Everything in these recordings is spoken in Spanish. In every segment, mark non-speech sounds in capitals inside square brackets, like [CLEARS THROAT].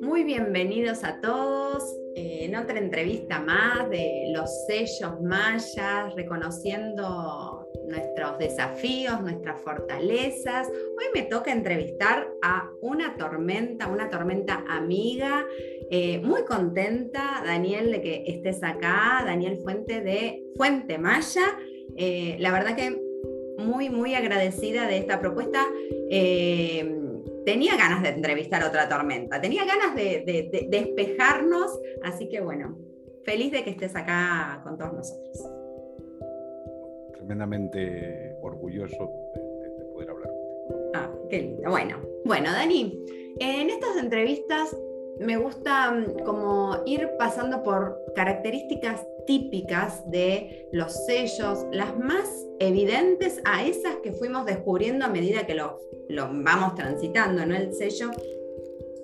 Muy bienvenidos a todos en otra entrevista más de los sellos mayas, reconociendo nuestros desafíos, nuestras fortalezas. Hoy me toca entrevistar a una tormenta, una tormenta amiga, eh, muy contenta, Daniel, de que estés acá, Daniel Fuente de Fuente Maya. Eh, la verdad que muy, muy agradecida de esta propuesta. Eh, tenía ganas de entrevistar a otra tormenta, tenía ganas de, despejarnos, así que bueno, feliz de que estés acá con todos nosotros. Tremendamente orgulloso de, poder hablar contigo. Ah, qué lindo. Bueno, bueno, Dani, en estas entrevistas me gusta mm, como ir pasando por características típicas de los sellos, las más evidentes a esas que fuimos descubriendo a medida que lo, vamos transitando, ¿no? El sello,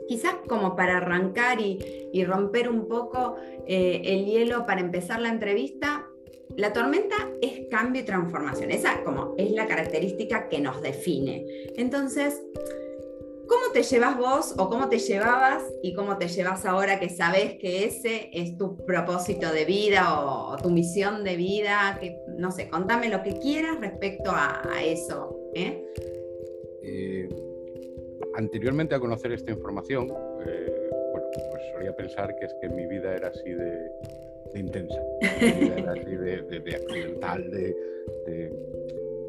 quizás como para arrancar y, romper un poco eh, el hielo para empezar la entrevista, la tormenta es cambio y transformación, esa como es la característica que nos define. Entonces, ¿Cómo te llevas vos o cómo te llevabas y cómo te llevas ahora que sabes que ese es tu propósito de vida o, tu misión de vida? Que, no sé, contame lo que quieras respecto a, eso. ¿eh? Eh, anteriormente a conocer esta información, eh, bueno, pues solía pensar que es que mi vida era así de, intensa, mi vida era así de, accidental, de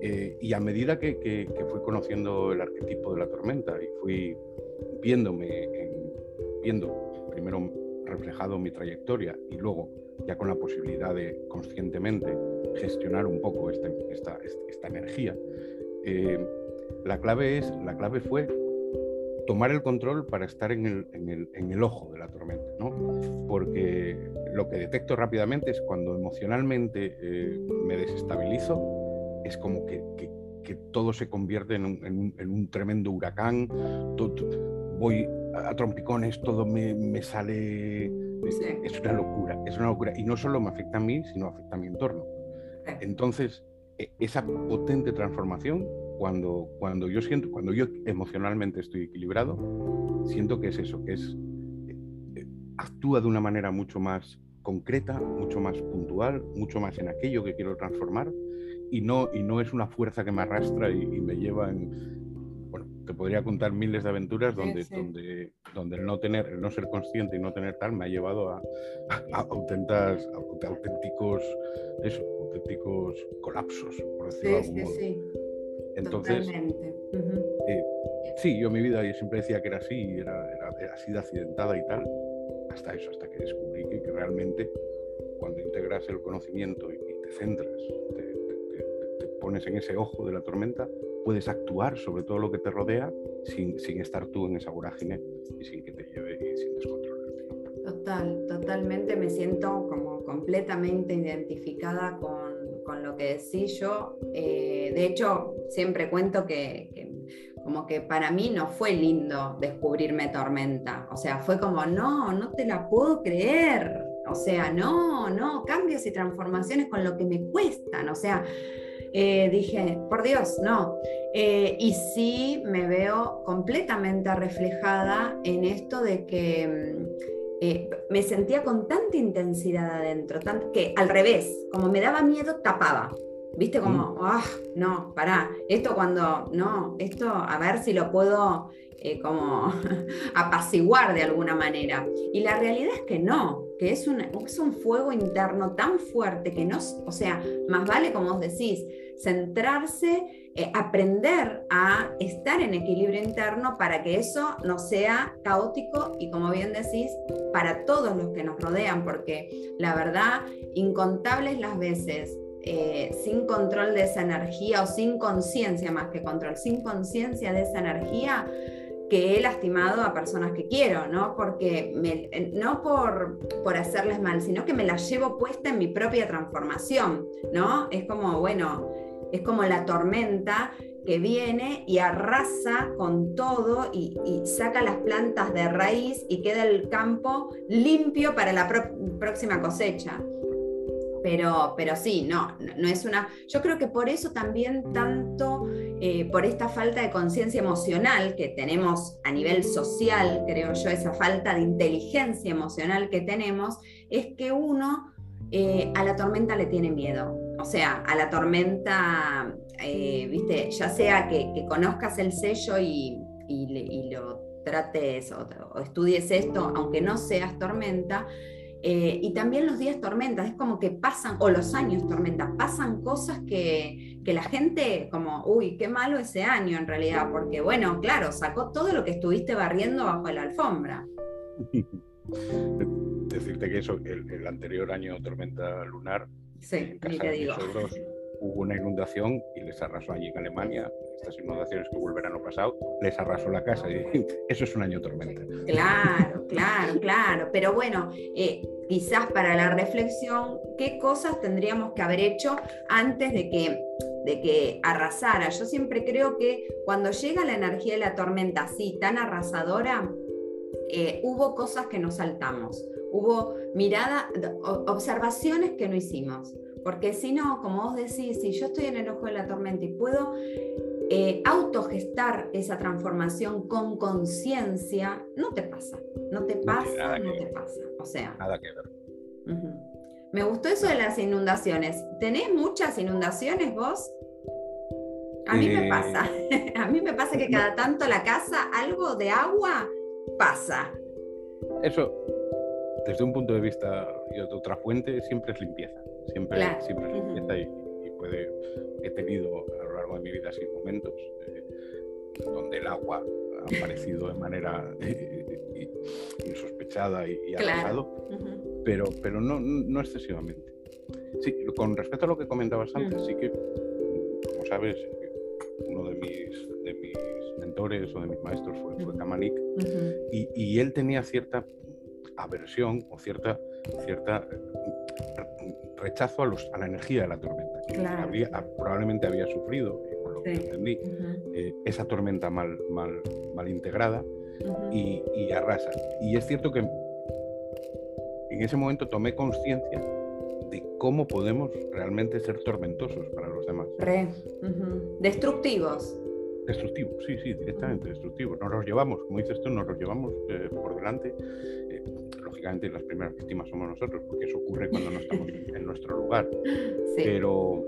eh, y a medida que, fui conociendo el arquetipo de la tormenta y fui viéndome, viendo primero reflejado mi trayectoria y luego ya con la posibilidad de conscientemente gestionar un poco este, esta, esta, energía, eh, la, clave es, la clave fue tomar el control para estar en el, en el, en el ojo de la tormenta, ¿no? porque lo que detecto rápidamente es cuando emocionalmente eh, me desestabilizo, es como que, todo se convierte en un, tremendo huracán, voy a trompicones, todo me, sale... Es una locura, es una locura. Y no solo me afecta a mí, sino afecta a mi entorno. Entonces, e, esa potente transformación, cuando, cuando yo siento, cuando yo emocionalmente estoy equilibrado, siento que es eso, que es eh, eh, actúa de una manera mucho más concreta, mucho más puntual, mucho más en aquello que quiero transformar y no, y no es una fuerza que me arrastra y, me lleva en, bueno, te podría contar miles de aventuras donde, donde, donde el no tener, el no ser consciente y no tener tal me ha llevado a, a, auténticos, eso, auténticos colapsos, por decirlo de algún modo. Entonces, eh, sí, yo mi vida yo siempre decía que era así, era, era, así de accidentada y tal, hasta eso, hasta que descubrí que, realmente cuando integras el conocimiento y, te centras, pones en ese ojo de la tormenta, puedes actuar sobre todo lo que te rodea sin, sin estar tú en esa vorágine y sin que te lleve y sin descontrolar. Total, totalmente me siento como completamente identificada con, con lo que decís yo. Eh, de hecho, siempre cuento que, que como que para mí no fue lindo descubrirme tormenta. O sea, fue como, no, no te la puedo creer. O sea, no, no, cambios y transformaciones con lo que me cuestan. O sea, eh, dije, por Dios, no. Eh, y sí me veo completamente reflejada en esto de que mm, eh, me sentía con tanta intensidad adentro, que al revés, como me daba miedo, tapaba. ¿Viste? Como, ah, no, pará, esto cuando, no, esto a ver si lo puedo como [LAUGHS] apaciguar de alguna manera. Y la realidad es que no, que es, es un fuego interno tan fuerte que no, o sea, más vale como vos decís, centrarse, eh, aprender a estar en equilibrio interno para que eso no sea caótico y como bien decís, para todos los que nos rodean, porque la verdad, incontables las veces eh, sin control de esa energía o sin conciencia más que control, sin conciencia de esa energía, que he lastimado a personas que quiero, ¿no? Porque no por, por hacerles mal, sino que me las llevo puesta en mi propia transformación, ¿no? Es como, bueno, es como la tormenta que viene y arrasa con todo y, saca las plantas de raíz y queda el campo limpio para la próxima cosecha. pero, pero sí, no, no es una. Yo creo que por eso también tanto, eh, por esta falta de conciencia emocional que tenemos a nivel social, creo yo, esa falta de inteligencia emocional que tenemos, es que uno eh, a la tormenta le tiene miedo. O sea, a la tormenta, eh, viste, ya sea que, conozcas el sello y, lo trates o estudies esto, aunque no seas tormenta, eh, y también los días tormentas, es como que pasan, o los años tormentas, pasan cosas que, la gente como, uy, qué malo ese año en realidad, porque bueno, claro, sacó todo lo que estuviste barriendo bajo la alfombra. [LAUGHS] Decirte que eso, el, anterior año tormenta lunar, sí, en casa de digo. Hubo una inundación y les arrasó allí en Alemania estas inundaciones que hubo el verano pasado, les arrasó la casa y [LAUGHS] eso es un año tormenta. Claro, [LAUGHS] claro, claro. Pero bueno, eh, quizás para la reflexión, ¿qué cosas tendríamos que haber hecho antes de que, de que arrasara? Yo siempre creo que cuando llega la energía de la tormenta así, tan arrasadora, eh, hubo cosas que nos saltamos, hubo mirada, observaciones que no hicimos. Porque si no, como vos decís, si yo estoy en el ojo de la tormenta y puedo eh, autogestar esa transformación con conciencia, no te pasa, no te pasa, no, te pasa. O sea. Nada que ver. Me gustó eso de las inundaciones. ¿Tenés muchas inundaciones vos? A mí me eh, pasa. [LAUGHS] A mí me pasa que cada tanto la casa, algo de agua pasa. Eso, desde un punto de vista y de otra fuente, siempre es limpieza. Siempre, siempre es limpieza y, y puede, he tenido de mi vida sin momentos eh, donde el agua ha [LAUGHS] aparecido de manera eh, insospechada y, y pero, pero no, no excesivamente. Sí, con respecto a lo que comentabas antes, sí que, como sabes, uno de mis, de mis mentores o de mis maestros fue, fue Kamanik, y, y, él tenía cierta aversión o cierta, cierta rechazo a, los, a la energía de la tormenta. probablemente había sufrido, por lo que entendí, eh, esa tormenta mal, mal, mal integrada y, arrasa. Y es cierto que en ese momento tomé conciencia de cómo podemos realmente ser tormentosos para los demás. Destructivos. Destructivos, sí, sí, directamente destructivos. Nos los llevamos, como dices tú, nos los llevamos eh, por delante. Lógicamente las primeras víctimas somos nosotros, porque eso ocurre cuando no estamos [LAUGHS] en nuestro lugar. Pero,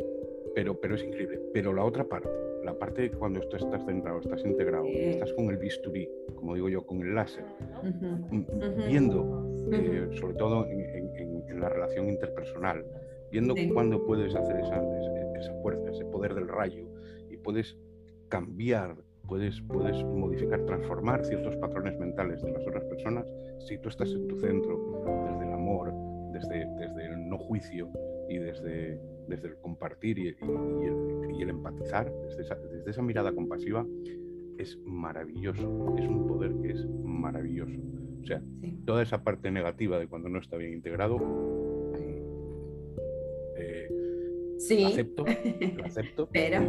pero, pero es increíble. Pero la otra parte, la parte cuando tú estás centrado, estás integrado, estás con el bisturí, como digo yo, con el láser, viendo, eh, sobre todo en, la relación interpersonal, viendo cuándo puedes hacer esa, esa fuerza, ese poder del rayo, y puedes cambiar puedes, puedes modificar, transformar ciertos patrones mentales de las otras personas si tú estás en tu centro, desde el amor, desde, desde el no juicio y desde, desde el compartir y, y, el, empatizar, desde esa, desde esa mirada compasiva, es maravilloso, es un poder que es maravilloso. O sea, toda esa parte negativa de cuando no está bien integrado, eh, sí. acepto, lo acepto. [LAUGHS] Pero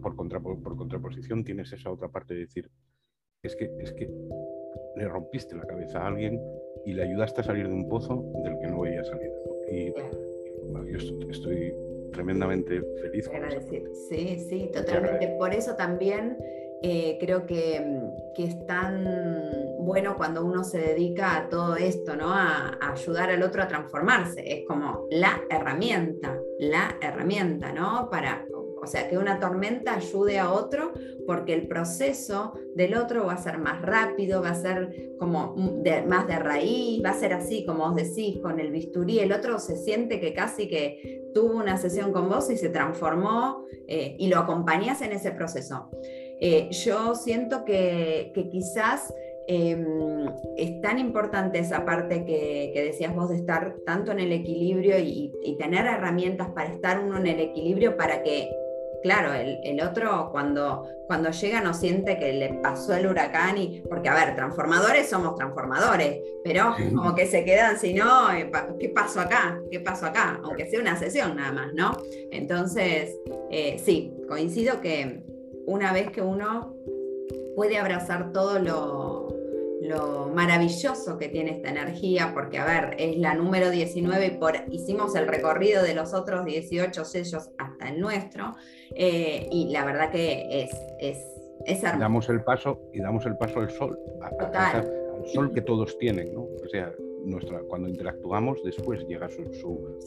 por, por contraposición tienes esa otra parte de decir, es que, es que le rompiste la cabeza a alguien y le ayudaste a salir de un pozo del que no veía salir. Y, yo estoy tremendamente feliz. Sí, sí, totalmente. Por eso también eh, creo que, que, es tan bueno cuando uno se dedica a todo esto, ¿no? A, a, ayudar al otro a transformarse. Es como la herramienta, la herramienta, ¿no? Para o sea, que una tormenta ayude a otro porque el proceso del otro va a ser más rápido, va a ser como más de raíz, va a ser así, como vos decís, con el bisturí. El otro se siente que casi que tuvo una sesión con vos y se transformó eh, y lo acompañás en ese proceso. Eh, yo siento que, quizás em, es tan importante esa parte que, decías vos de estar tanto en el equilibrio y, y, tener herramientas para estar uno en el equilibrio para que claro, el, otro cuando, cuando llega no siente que le pasó el huracán y, porque a ver, transformadores somos transformadores, pero como que se quedan, si no, eh, ¿qué pasó acá? ¿Qué pasó acá? Aunque sea una sesión nada más, ¿no? Entonces, eh, sí, coincido que una vez que uno puede abrazar todo lo, lo maravilloso que tiene esta energía, porque a ver, es la número 19 y por, hicimos el recorrido de los otros 18 sellos hasta el nuestro, eh, y la verdad que es, es, es hermoso. Damos el paso y damos el paso al sol, al sol que [CLEARS THROAT] todos tienen, ¿no? O sea, nuestra, cuando interactuamos, después llega su, su,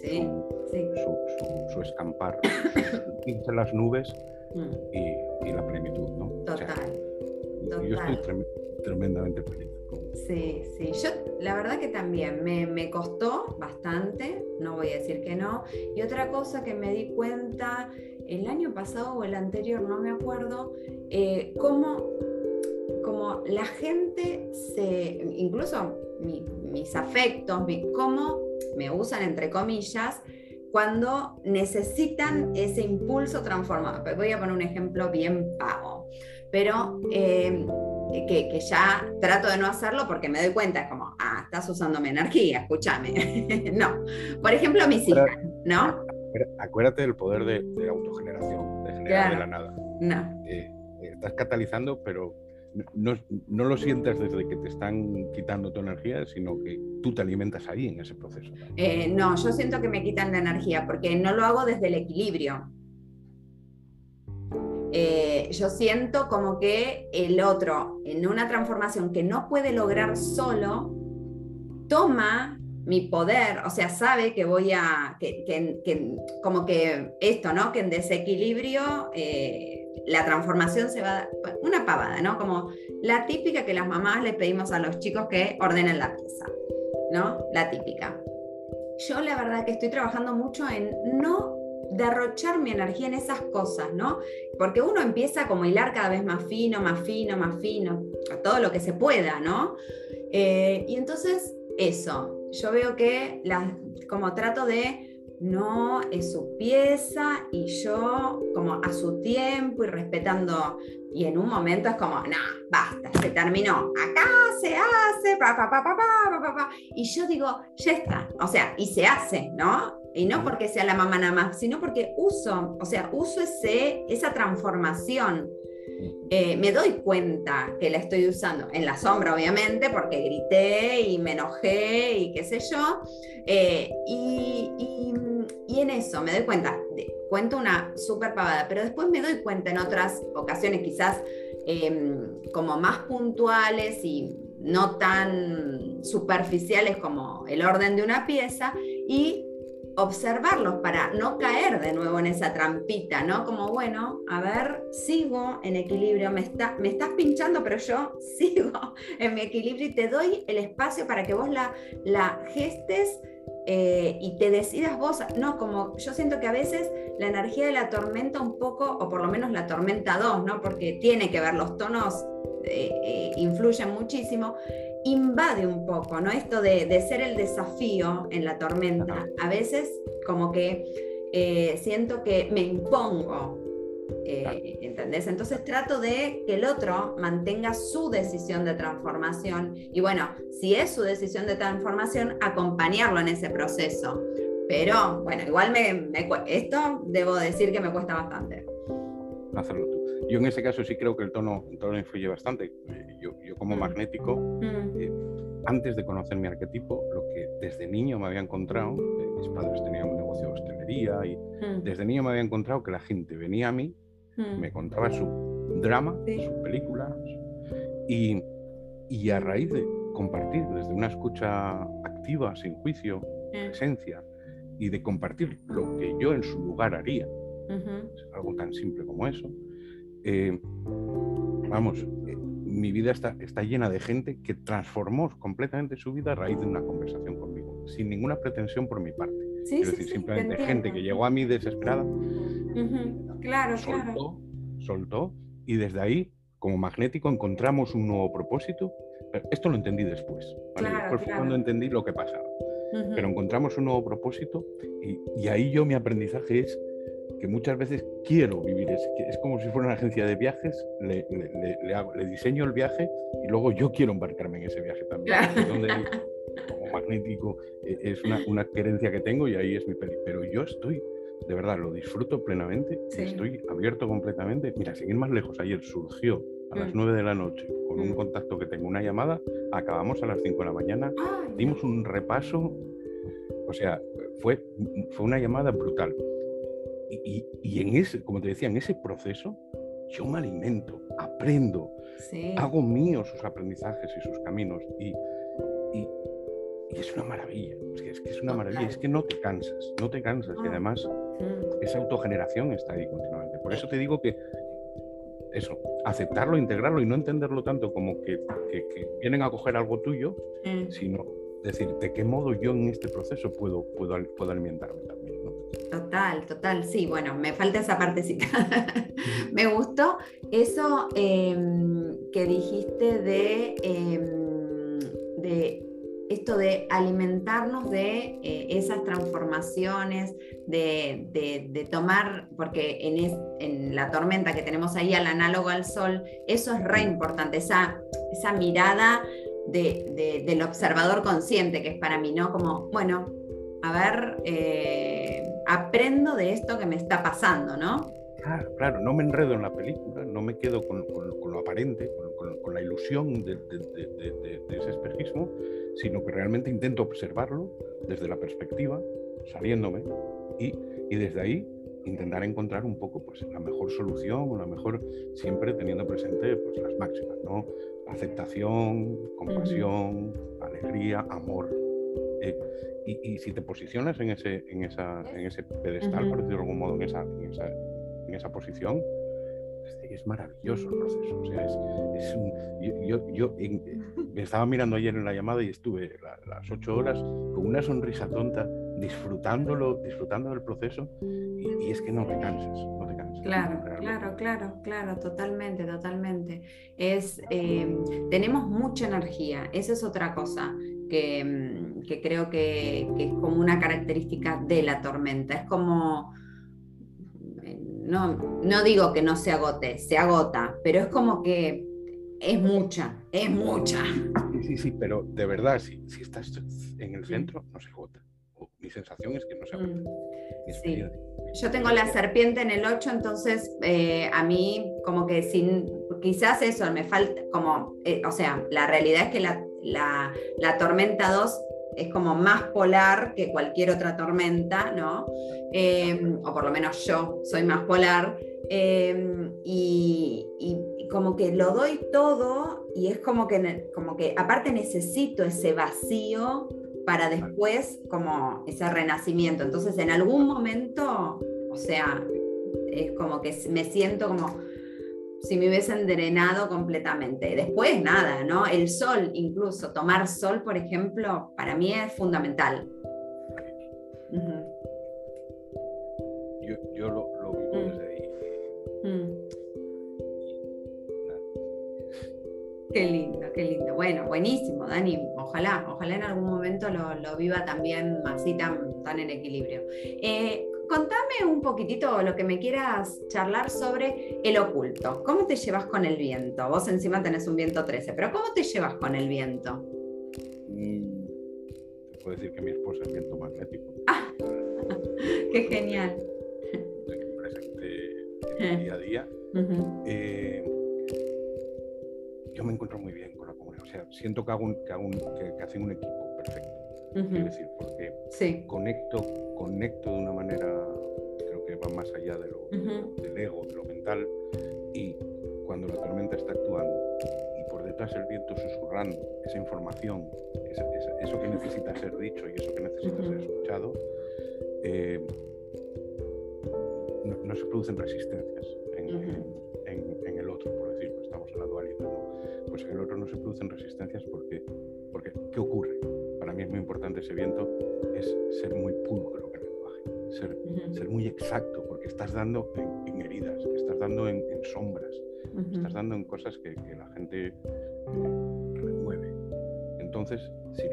su, escampar [CLEARS THROAT] entre las nubes mm. y, y, la plenitud, ¿no? Total. Yo estoy tremendamente feliz. Sí, sí, yo la verdad que también me, me, costó bastante, no voy a decir que no. Y otra cosa que me di cuenta el año pasado o el anterior, no me acuerdo, eh, cómo como la gente se, incluso mis afectos, cómo me usan entre comillas, cuando necesitan ese impulso transformador. Voy a poner un ejemplo bien pago, pero eh, que, ya trato de no hacerlo porque me doy cuenta, como, ah, estás usando mi energía, escúchame. [LAUGHS] no. Por ejemplo, mis hijas, ¿no? Acuérdate del poder de, de autogeneración, de generar de la nada. No. Eh, estás catalizando, pero no, no, lo sientes desde que te están quitando tu energía, sino que tú te alimentas ahí en ese proceso. Eh, no, yo siento que me quitan la energía porque no lo hago desde el equilibrio. Eh, yo siento como que el otro, en una transformación que no puede lograr solo, toma mi poder, o sea, sabe que voy a, que, como que esto, ¿no? Que en desequilibrio eh, la transformación se va, una pavada, ¿no? Como la típica que las mamás le pedimos a los chicos que ordenen la pieza, ¿no? La típica. Yo la verdad que estoy trabajando mucho en no derrochar mi energía en esas cosas, ¿no? Porque uno empieza como a hilar cada vez más fino, más fino, más fino, a todo lo que se pueda, ¿no? Eh, y entonces, eso, yo veo que la, como trato de no es su pieza y yo como a su tiempo y respetando y en un momento es como, no, basta, se terminó, acá se hace, pa, pa, pa, pa, pa, pa, y yo digo, ya está, o sea, y se hace, ¿no? Y no porque sea la mamá nada más, sino porque uso, o sea, uso ese, esa transformación. Eh, me doy cuenta que la estoy usando en la sombra, obviamente, porque grité y me enojé y qué sé yo. Eh, y, y, en eso me doy cuenta, cuento una súper pavada, pero después me doy cuenta en otras ocasiones, quizás em, como más puntuales y no tan superficiales como el orden de una pieza, y observarlos para no caer de nuevo en esa trampita, ¿no? Como, bueno, a ver, sigo en equilibrio, me, está, me estás pinchando, pero yo [LAUGHS] sigo en mi equilibrio y te doy el espacio para que vos la, la gestes eh, y te decidas vos, no, como yo siento que a veces la energía de la tormenta un poco, o por lo menos la tormenta 2, ¿no? Porque tiene que ver, los tonos eh, eh, influyen muchísimo, invade un poco, ¿no? Esto de, ser el desafío en la tormenta. A veces como que eh, siento que me impongo, eh, ¿entendés? Entonces trato de que el otro mantenga su decisión de transformación y bueno, si es su decisión de transformación, acompañarlo en ese proceso. Pero bueno, igual me, esto debo decir que me cuesta bastante. Hacerlo tú. Yo en ese caso sí creo que el tono, el tono influye bastante. Eh, yo, yo como mm. magnético, mm. Eh, antes de conocer mi arquetipo, lo que desde niño me había encontrado, eh, mis padres tenían un negocio de hostelería y mm. desde niño me había encontrado que la gente venía a mí, me contaba su drama, sus películas y, y a raíz de compartir desde una escucha activa, sin juicio, esencia, y de compartir lo que yo en su lugar haría, algo tan simple como eso, eh, vamos, mi vida está, está llena de gente que transformó completamente su vida a raíz de una conversación conmigo, sin ninguna pretensión por mi parte. es decir, simplemente gente que llegó a mí desesperada, claro, soltó, soltó, y desde ahí, como magnético, encontramos un nuevo propósito. esto lo entendí después. después fue cuando entendí lo que pasaba. Pero encontramos un nuevo propósito y, y ahí yo mi aprendizaje es que muchas veces quiero vivir. Es, es como si fuera una agencia de viajes, le, le, diseño el viaje y luego yo quiero embarcarme en ese viaje también. Donde, como magnético e, es una, una, querencia que tengo y ahí es mi peli. Pero yo estoy de verdad, lo disfruto plenamente, estoy abierto completamente. Mira, sin ir más lejos, ayer surgió a las 9 mm. de la noche con un mm. contacto que tengo, una llamada, acabamos a las 5 de la mañana, dimos un repaso, o sea, fue, fue una llamada brutal. Y, y, en ese, como te decía, en ese proceso yo me alimento, aprendo, hago míos sus aprendizajes y sus caminos y, y, es una maravilla, es que, es que, es una maravilla, es que no te cansas, no te cansas y ah. además mm. esa autogeneración está ahí continuamente. Por eso te digo que eso, aceptarlo, integrarlo y no entenderlo tanto como que, vienen a coger algo tuyo, mm. sino decir de qué modo yo en este proceso puedo, puedo, puedo alimentarme también. Total, total, sí, bueno, me falta esa partecita. [LAUGHS] me gustó eso em, que dijiste de, em, de esto de alimentarnos de eh, esas transformaciones, de, tomar, porque en, en, la tormenta que tenemos ahí al análogo al sol, eso es re importante, esa, esa mirada del observador consciente que es para mí, ¿no? Como, bueno, a ver, eh, aprendo de esto que me está pasando, ¿no? Claro, claro, no me enredo en la película, no me quedo con, lo aparente, con, la ilusión de, ese espejismo, sino que realmente intento observarlo desde la perspectiva, saliéndome, y, desde ahí intentar encontrar un poco pues, la mejor solución o la mejor, siempre teniendo presente pues, las máximas, ¿no? Aceptación, compasión, alegría, amor. Eh, y, si te posicionas en ese, en esa, en ese pedestal, por decirlo de algún modo, en esa, en esa, en esa posición, es maravilloso el proceso. O sea, es, yo, yo, me [LAUGHS] estaba mirando ayer en la llamada y estuve las ocho horas con una sonrisa tonta, disfrutándolo, disfrutando del proceso, y, es que no te cansas, no te cansas. Claro, claro, claro, claro, totalmente, totalmente. Es, eh, tenemos mucha energía, esa es otra cosa. Que, mm, que creo que, que, es como una característica de la tormenta. Es como, no, no digo que no se agote, se agota, pero es como que es mucha, es mucha. Sí, sí, sí, pero de verdad, si, si estás en el centro, no se agota. Mi sensación es que no se agota. Mm, sí. Yo tengo la serpiente en el 8, entonces eh, a mí como que sin, quizás eso me falta, como, eh, o sea, la realidad es que la, la, la tormenta 2 es como más polar que cualquier otra tormenta, ¿no? Em, o por lo menos yo soy más polar. Em, y, como que lo doy todo y es como que, como que aparte necesito ese vacío para después como ese renacimiento. Entonces en algún momento, o sea, es como que me siento como si me hubiesen drenado completamente. Después, nada, ¿no? El sol, incluso, tomar sol, por ejemplo, para mí es fundamental. yo, lo, vivo mm. desde ahí. Mm. Qué lindo, qué lindo. Bueno, buenísimo, Dani. Ojalá, ojalá en algún momento lo, viva también así tan, tan en equilibrio. Eh, contame un poquitito lo que me quieras charlar sobre el oculto. ¿Cómo te llevas con el viento? Vos encima tenés un viento 13, pero ¿cómo te llevas con el viento? Mm, te puedo decir que mi esposa es viento magnético. Ah, [LAUGHS] qué genial. Presente día a día. [LAUGHS] Eh, yo me encuentro muy bien con la comunidad. O sea, siento que, hago que hacen un equipo perfecto decir, porque conecto, conecto de una manera, creo que va más allá de lo, del ego, de lo mental, y cuando la tormenta está actuando y por detrás el viento susurrando esa información, eso que necesita [LAUGHS] ser dicho y eso que necesita ser escuchado, eh, no, se producen resistencias en, el otro, por decirlo, estamos en la dualidad. Pues en el otro no se producen resistencias porque, porque ¿qué ocurre? Mí es muy importante ese viento, es ser muy pulcro en el lenguaje, ser, muy exacto, porque estás dando en, heridas, estás dando en, sombras, estás dando en cosas que, la gente eh, remueve. Entonces, si,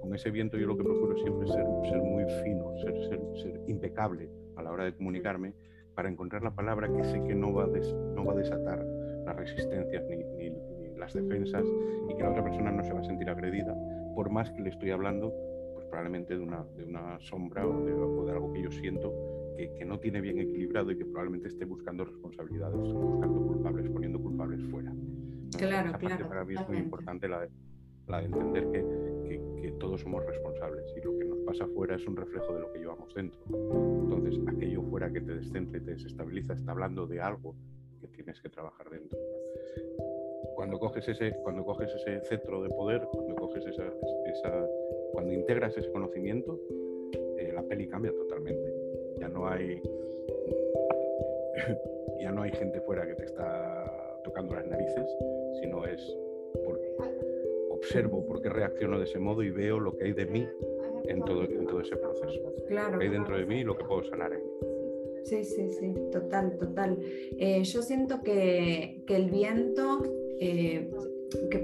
con ese viento yo lo que procuro siempre es ser, ser muy fino, ser, ser, impecable a la hora de comunicarme para encontrar la palabra que sé que no va a, no va a desatar las resistencias ni, ni, las defensas y que la otra persona no se va a sentir agredida, por más que le estoy hablando pues, probablemente de una, de una sombra o de, algo que yo siento que, que, no tiene bien equilibrado y que probablemente esté buscando responsabilidades, buscando culpables, poniendo culpables fuera. Claro, Esa claro. Para mí es muy importante la de, la de entender que, que, que, todos somos responsables y lo que nos pasa fuera es un reflejo de lo que llevamos dentro. Entonces, aquello fuera que te descentra y te desestabiliza está hablando de algo que tienes que trabajar dentro cuando coges ese, cuando coges ese cetro de poder, cuando coges esa, esa cuando integras ese conocimiento, eh, la peli cambia totalmente. Ya no hay [LAUGHS] ya no hay gente fuera que te está tocando las narices, sino es porque observo por qué reacciono de ese modo y veo lo que hay de mí en todo, en todo ese proceso. Claro, lo que hay dentro de mí y lo que puedo sanar en mí. Sí, sí, sí, total, total. Eh, yo siento que, que el viento eh,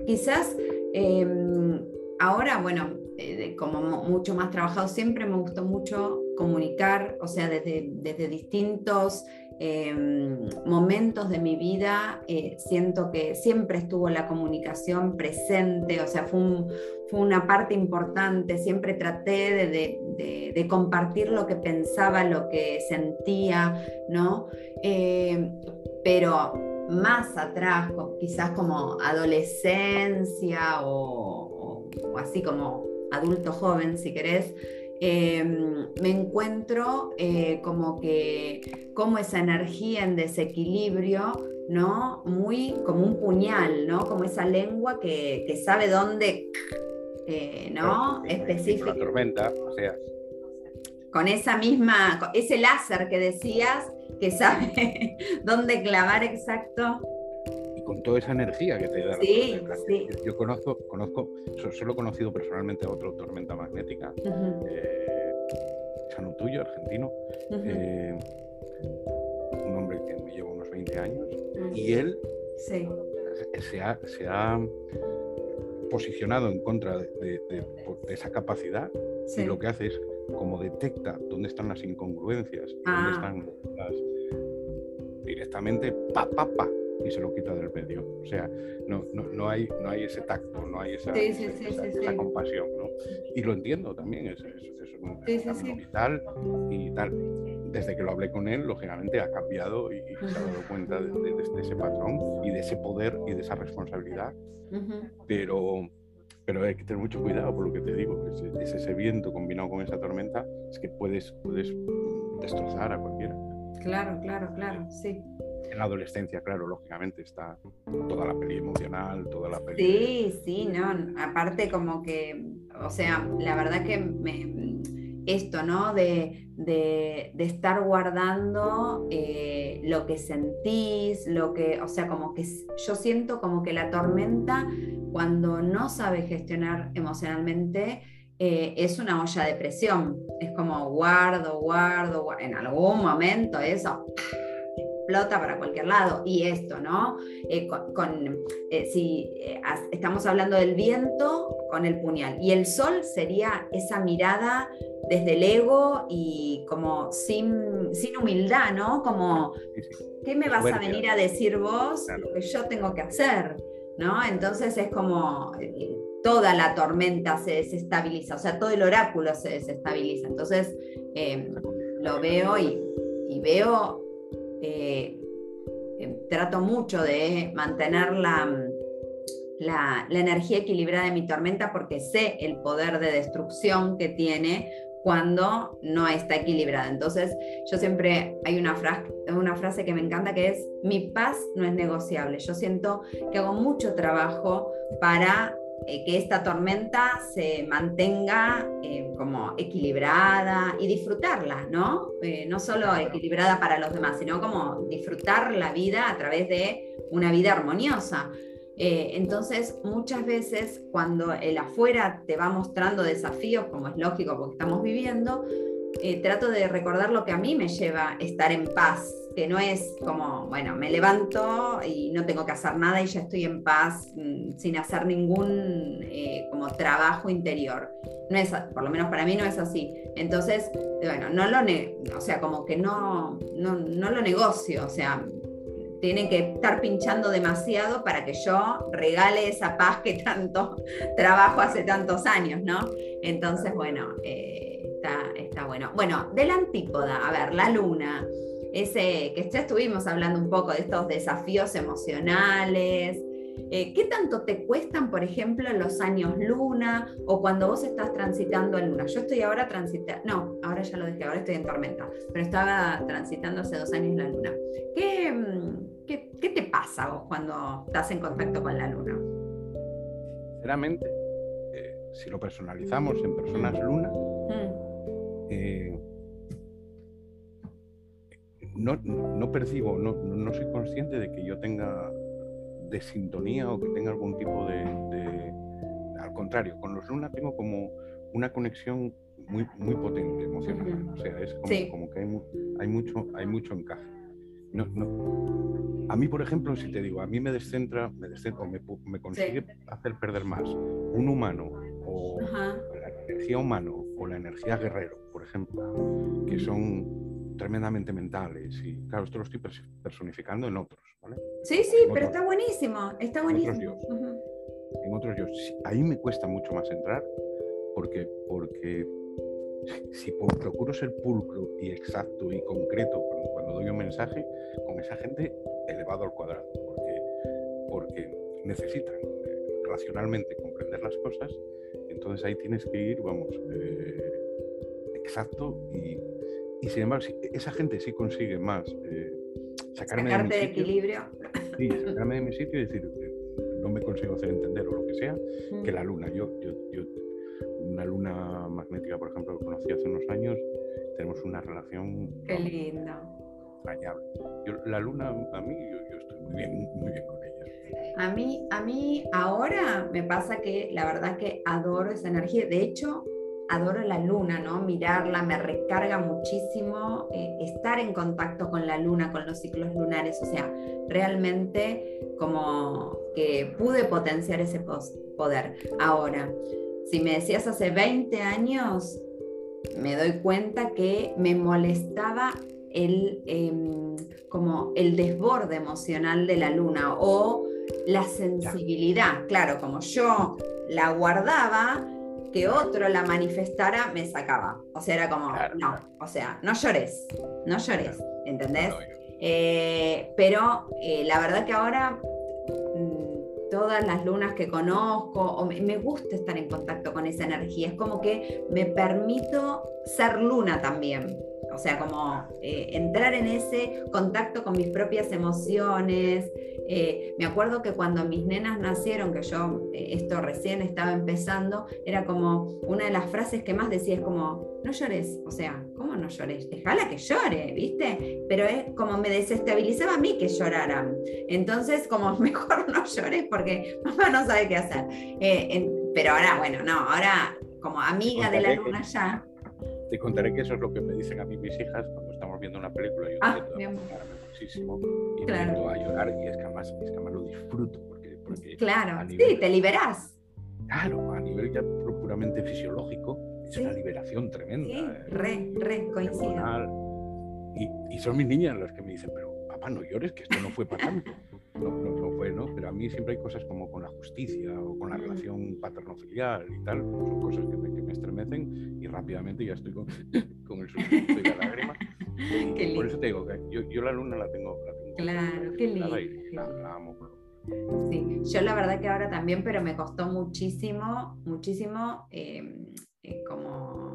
quizás em, ahora, bueno, eh, como mucho más trabajado, siempre me gustó mucho comunicar, o sea, desde, desde distintos em, momentos de mi vida, eh, siento que siempre estuvo la comunicación presente, o sea, fue, fue una parte importante, siempre traté de, de, compartir lo que pensaba, lo que sentía, ¿no? pero más atrás, quizás como adolescencia o, así como adulto joven, si querés, em, me encuentro eh, como que como esa energía en desequilibrio, ¿no? Muy como un puñal, ¿no? Como esa lengua que, sabe dónde, eh, ¿no? Específico. La tormenta, o sea. Con esa misma, ese láser que decías, que sabe [LAUGHS] dónde clavar exacto. Y con toda esa energía que te da. Sí, sí. Yo, conozco, conozco, solo he conocido personalmente a otro tormenta magnética, eh, sano tuyo, argentino, eh, un hombre que me lleva unos 20 años, y él sí. se, ha, se ha posicionado en contra de, esa capacidad y lo que hace es como detecta dónde están las incongruencias, dónde ah. están las directamente pa pa pa y se lo quita del medio. O sea, no, no, no hay, no hay ese tacto, no hay esa, esa, compasión. ¿no? Y lo entiendo también, es, es, un vital y tal. Desde que lo hablé con él, lógicamente ha cambiado y, se ha dado cuenta de, ese patrón y de ese poder y de esa responsabilidad. Pero pero hay que tener mucho cuidado por lo que te digo, es, ese viento combinado con esa tormenta, es que puedes, puedes destrozar a cualquiera. Claro, claro, claro, sí. En la adolescencia, claro, lógicamente está toda la peli emocional, toda la peli... Sí, sí, no, aparte como que, o sea, la verdad que me, esto, ¿no? De, de, estar guardando eh, lo que sentís, lo que, o sea, como que yo siento como que la tormenta cuando no sabe gestionar emocionalmente, eh, es una olla de presión. Es como guardo, guardo, guardo. en algún momento eso explota para cualquier lado. Y esto, ¿no? Eh, con, si estamos hablando del viento con el puñal. Y el sol sería esa mirada desde el ego y como sin, sin humildad, ¿no? Como, ¿qué me vas a venir a decir vos lo que yo tengo que hacer? ¿no? Entonces es como eh, toda la tormenta se desestabiliza, o sea, todo el oráculo se desestabiliza. Entonces em, lo veo y, veo, eh, em, trato mucho de mantener la, la, la, energía equilibrada de mi tormenta porque sé el poder de destrucción que tiene cuando no está equilibrada. Entonces, yo siempre hay una frase, una frase que me encanta que es, mi paz no es negociable. Yo siento que hago mucho trabajo para eh, que esta tormenta se mantenga eh, como equilibrada y disfrutarla, ¿no? Eh, no solo equilibrada para los demás, sino como disfrutar la vida a través de una vida armoniosa. Eh, entonces, muchas veces cuando el afuera te va mostrando desafíos, como es lógico porque estamos viviendo, eh, trato de recordar lo que a mí me lleva estar en paz, que no es como, bueno, me levanto y no tengo que hacer nada y ya estoy en paz mm, sin hacer ningún eh, como trabajo interior. No es, por lo menos para mí no es así. Entonces, bueno, no lo, o sea, como que no, no, no lo negocio, o sea, tienen que estar pinchando demasiado para que yo regale esa paz que tanto [LAUGHS] trabajo hace tantos años, ¿no? Entonces, bueno, eh, está, está bueno. Bueno, de la antípoda, a ver, la luna, ese que ya estuvimos hablando un poco de estos desafíos emocionales, eh, ¿Qué tanto te cuestan, por ejemplo, los años luna o cuando vos estás transitando en luna? Yo estoy ahora transitando, no, ahora ya lo dije, ahora estoy en tormenta, pero estaba transitando hace dos años la luna. ¿Qué, mm, qué, te pasa vos cuando estás en contacto con la luna? Sinceramente, eh, si lo personalizamos en personas luna, mm. eh, no, no, percibo, no, no soy consciente de que yo tenga de sintonía o que tenga algún tipo de, Al contrario, con los Luna tengo como una conexión muy, muy potente emocional. O sea, es como, que hay, mucho, hay mucho encaje. No, no. A mí, por ejemplo, si te digo, a mí me descentra, me, descentra, me, me consigue hacer perder más un humano o la energía humano o la energía guerrero, por ejemplo, que son tremendamente mentales y claro, esto lo estoy personificando en otros, ¿vale? Sí, sí, pero está buenísimo, está buenísimo. En otros, yo. en otros yo. Ahí me cuesta mucho más entrar porque, porque si procuro ser pulcro y exacto y concreto cuando, doy un mensaje, con esa gente elevado al cuadrado, porque, porque necesitan eh, racionalmente comprender las cosas, entonces ahí tienes que ir, vamos, eh, exacto y y sin embargo, esa gente sí consigue más eh, sacarme de, mi equilibrio. Sí, [LAUGHS] sacarme de mi sitio y decir, eh, no me consigo hacer entender o lo que sea, que la luna. Yo, yo, yo, una luna magnética, por ejemplo, que conocí hace unos años, tenemos una relación. Qué lindo. Extrañable. la luna, a mí, yo, estoy muy bien, muy bien con ella. A mí, a mí ahora me pasa que la verdad que adoro esa energía. De hecho, adoro la luna, ¿no? Mirarla me recarga muchísimo, eh, estar en contacto con la luna, con los ciclos lunares, o sea, realmente como que pude potenciar ese poder. Ahora, si me decías hace 20 años, me doy cuenta que me molestaba el, em, como el desborde emocional de la luna o la sensibilidad. Claro, como yo la guardaba, que otro la manifestara me sacaba. O sea, era como, no, o sea, no llores, no llores, ¿entendés? Eh, pero eh, la verdad que ahora mm, todas las lunas que conozco, o me, gusta estar en contacto con esa energía, es como que me permito ser luna también. O sea, como eh, entrar en ese contacto con mis propias emociones. Eh, me acuerdo que cuando mis nenas nacieron, que yo eh, esto recién estaba empezando, era como una de las frases que más decía es como, no llores, o sea, ¿cómo no llores? Déjala que llore, ¿viste? Pero es como me desestabilizaba a mí que lloraran. Entonces, como [LAUGHS] mejor no llores porque mamá no sabe qué hacer. pero ahora, bueno, no, ahora como amiga de la luna ya te contaré que eso es lo que me dicen a mí mis hijas cuando estamos viendo una película. Yo ah, muchísimo y claro. a llorar y es que, además, es que además lo disfruto. Porque, porque claro, sí, te liberas. Claro, a nivel ya puramente fisiológico, es una liberación tremenda. Sí, eh, re, re, coincido. Y, y, son mis niñas las que me dicen, pero papá, no llores, que esto no fue para tanto. No, no, fue, ¿no? Pero a mí siempre hay cosas como con la justicia o con la relación paterno-filial y tal, son cosas que me, que me estremecen y rápidamente ya estoy con, [LAUGHS] con el sufrimiento y la lágrima. [LAUGHS] por eso te digo que yo, yo, la luna la tengo, la tengo Claro, qué lindo. La, amo. Sí, yo la verdad que ahora también, pero me costó muchísimo, muchísimo eh, eh, como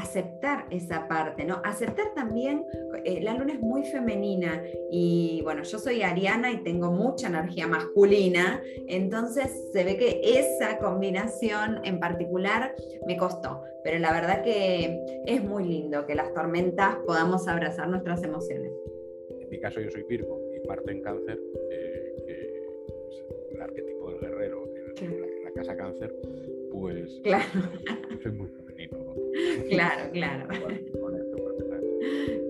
aceptar esa parte, ¿no? Aceptar también, eh, la luna es muy femenina y bueno, yo soy ariana y tengo mucha energía masculina, entonces se ve que esa combinación en particular me costó, pero la verdad que es muy lindo que las tormentas podamos abrazar nuestras emociones. En mi caso yo soy Virgo y Marte en cáncer, eh, que es el arquetipo del guerrero en, la, casa cáncer, pues claro. soy muy. [LAUGHS] Claro, claro.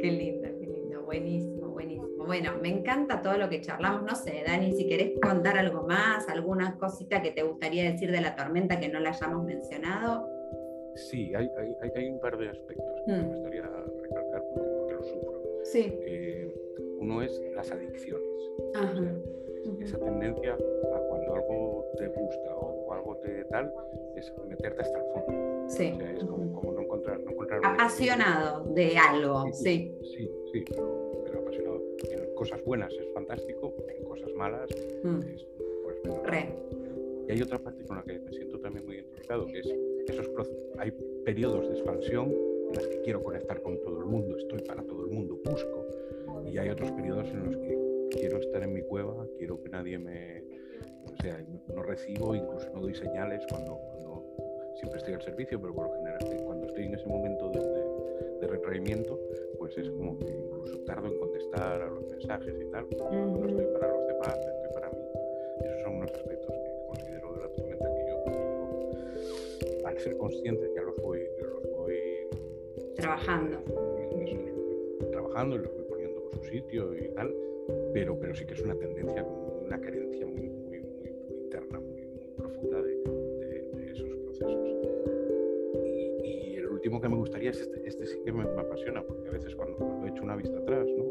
Qué lindo, qué lindo. Buenísimo, buenísimo. Bueno, me encanta todo lo que charlamos. No sé, Dani, si querés contar algo más, alguna cosita que te gustaría decir de la tormenta que no la hayamos mencionado. Sí, hay, un par de aspectos que me mm. gustaría recalcar porque, lo sufro. Sí. Eh, Uno es las adicciones. esa tendencia a cuando algo te gusta o algo te tal, es meterte hasta el fondo. Sí. es como, no encontrar, no encontrar Apasionado de algo, sí. Sí, sí, pero, apasionado. En cosas buenas es fantástico, en cosas malas mm. es pues Re. Y hay otra parte con la que me siento también muy identificado, que es esos hay periodos de expansión en los que quiero conectar con todo el mundo, estoy para todo el mundo, busco, y hay otros periodos en los que quiero estar en mi cueva, quiero que nadie me, o sea, no recibo, incluso no doy señales cuando, cuando siempre estoy al servicio, pero por lo general eh, cuando estoy en ese momento de, de, retraimiento, pues es como que incluso tardo en contestar a los mensajes y tal, no estoy para los demás, estoy para mí. Esos son unos aspectos que considero de la tormenta que yo, al ser consciente, ya los voy, los voy trabajando. trabajando y los voy poniendo por su sitio y tal, pero, pero sí que es una tendencia, una carencia muy, último que me gustaría es este, este sí que me, apasiona, porque a veces cuando, cuando, he hecho una vista atrás, ¿no?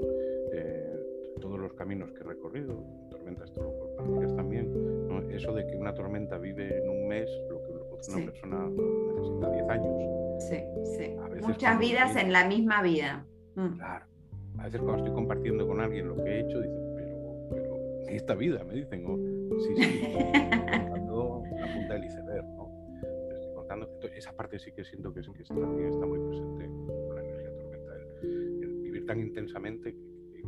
Eh, todos los caminos que he recorrido, tormentas por también, eso de que una tormenta vive en un mes, lo que una persona necesita 10 años. Sí, sí. Muchas vidas en la misma vida. Mm. Claro. A veces cuando estoy compartiendo con alguien lo que he hecho, dicen, esta vida, me dicen, o sí, sí, [LAUGHS] la punta del iceberg, ¿no? Esa parte sí que siento que, que también está muy presente con la energía tormenta, el, vivir tan intensamente que,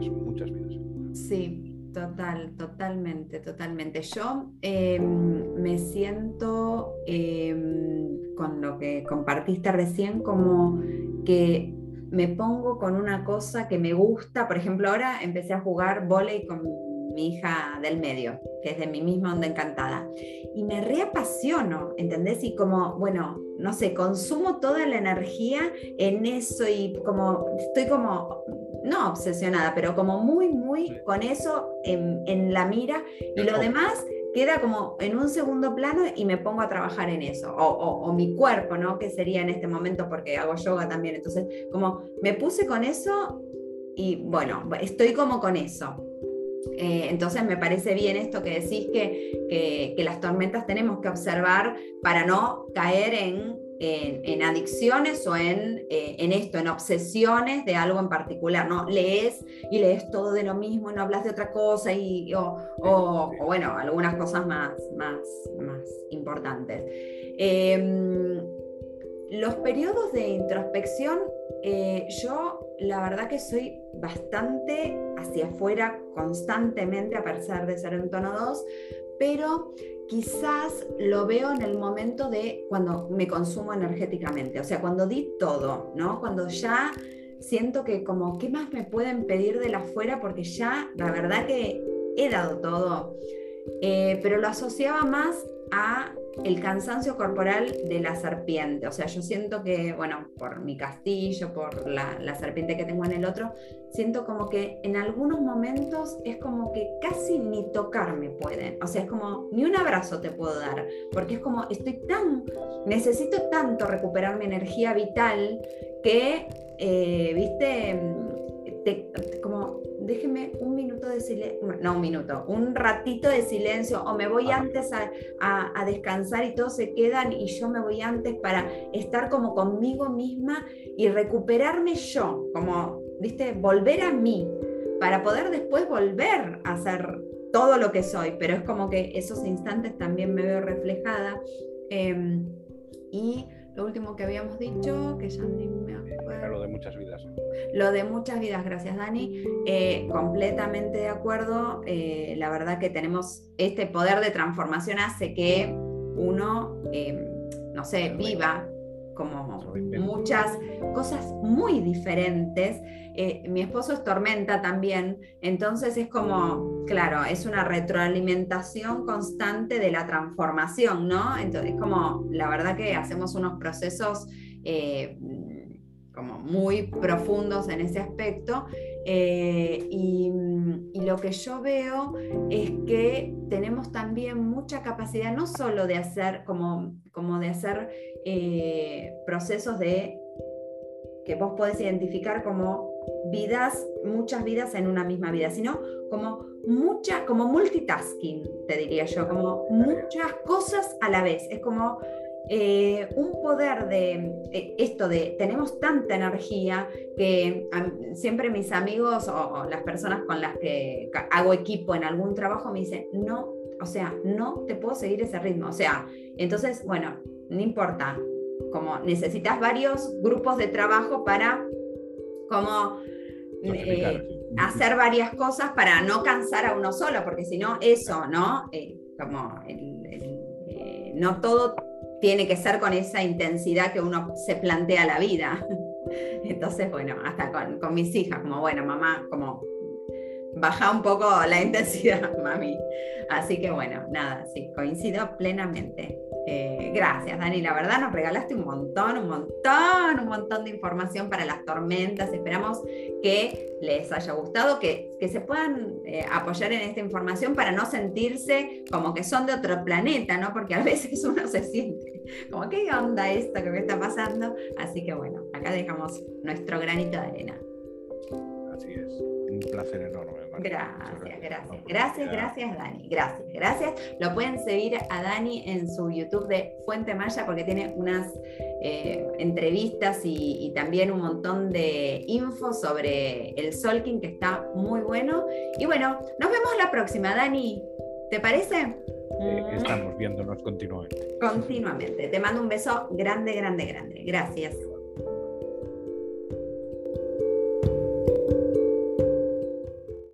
son muchas vidas. Sí, total, totalmente, totalmente. Yo em, me siento em, con lo que compartiste recién como que me pongo con una cosa que me gusta. Por ejemplo, ahora empecé a jugar volei con mi hija del medio, que es de mi misma onda encantada. Y me reapasiono, ¿entendés? Y como, bueno, no sé, consumo toda la energía en eso y como, estoy como, no obsesionada, pero como muy, muy con eso en, en la mira. Y lo demás queda como en un segundo plano y me pongo a trabajar en eso, o, mi cuerpo, ¿no? Que sería en este momento porque hago yoga también, entonces como me puse con eso y bueno, estoy como con eso. Eh, entonces me parece bien esto que decís que, que las tormentas tenemos que observar para no caer en adicciones o en, eh, en, esto, en obsesiones de algo en particular, ¿no? Lees y lees todo de lo mismo y no hablas de otra cosa y, o, o, bueno, algunas cosas más, más, más importantes. Em, los periodos de introspección, eh, yo la verdad que soy bastante hacia afuera constantemente, a pesar de ser en tono 2, pero quizás lo veo en el momento de cuando me consumo energéticamente, o sea, cuando di todo, ¿no? Cuando ya siento que como, ¿qué más me pueden pedir de la afuera? Porque ya, la verdad que he dado todo, eh, pero lo asociaba más a el cansancio corporal de la serpiente. O sea, yo siento que, bueno, por mi castillo, por la, serpiente que tengo en el otro, siento como que en algunos momentos es como que casi ni tocarme pueden. O sea, es como ni un abrazo te puedo dar, porque es como estoy tan, necesito tanto recuperar mi energía vital que, eh, viste, como déjeme un minuto de silencio, no un minuto, un ratito de silencio, o me voy antes a, descansar y todos se quedan y yo me voy antes para estar como conmigo misma y recuperarme yo, como, viste, volver a mí, para poder después volver a ser todo lo que soy, pero es como que esos instantes también me veo reflejada. Em, y lo último que habíamos dicho, que ya ni me acuerdo. Lo de muchas vidas. Lo de muchas vidas, gracias Dani. Eh, completamente de acuerdo. Eh, la verdad que tenemos este poder de transformación hace que uno, eh, no sé, viva como muchas cosas muy diferentes. Eh, mi esposo es tormenta también, entonces es como, claro, es una retroalimentación constante de la transformación, ¿no? Entonces, es como, la verdad que hacemos unos procesos eh, como muy profundos en ese aspecto. Eh, y, lo que yo veo es que tenemos también mucha capacidad no solo de hacer como, como de hacer procesos de que vos podés identificar como vidas, muchas vidas en una misma vida, sino como mucha, como multitasking, te diría yo, como muchas cosas a la vez. Es como eh, un poder de eh, esto de tenemos tanta energía que siempre mis amigos o, las personas con las que hago equipo en algún trabajo me dicen, no, o sea, no te puedo seguir ese ritmo. O sea, entonces, bueno, no importa, como necesitas varios grupos de trabajo para como eh, hacer varias cosas para no cansar a uno solo, porque si no, eso, ¿no? como no todo tiene que ser con esa intensidad que uno se plantea la vida. [LAUGHS] Entonces, bueno, hasta con, mis hijas, como, bueno, mamá, como baja un poco la [LAUGHS] intensidad, mami. Así que bueno, nada, sí, coincido plenamente. Eh, gracias, Dani. La verdad nos regalaste un montón, un montón, un montón de información para las tormentas. Esperamos que les haya gustado, que, que se puedan eh, apoyar en esta información para no sentirse como que son de otro planeta, ¿no? Porque a veces uno se siente [LAUGHS] como, ¿qué onda esto que me está pasando? Así que bueno, acá dejamos nuestro granito de arena. Así es, un placer enorme. Gracias, gracias. Gracias, gracias, Dani. Gracias, gracias. Lo pueden seguir a Dani en su YouTube de Fuente Maya porque tiene unas eh, entrevistas y, también un montón de info sobre el Solking que está muy bueno. Y bueno, nos vemos la próxima, Dani. ¿Te parece? Eh, estamos viéndonos continuamente. Continuamente. Te mando un beso grande, grande, grande. Gracias.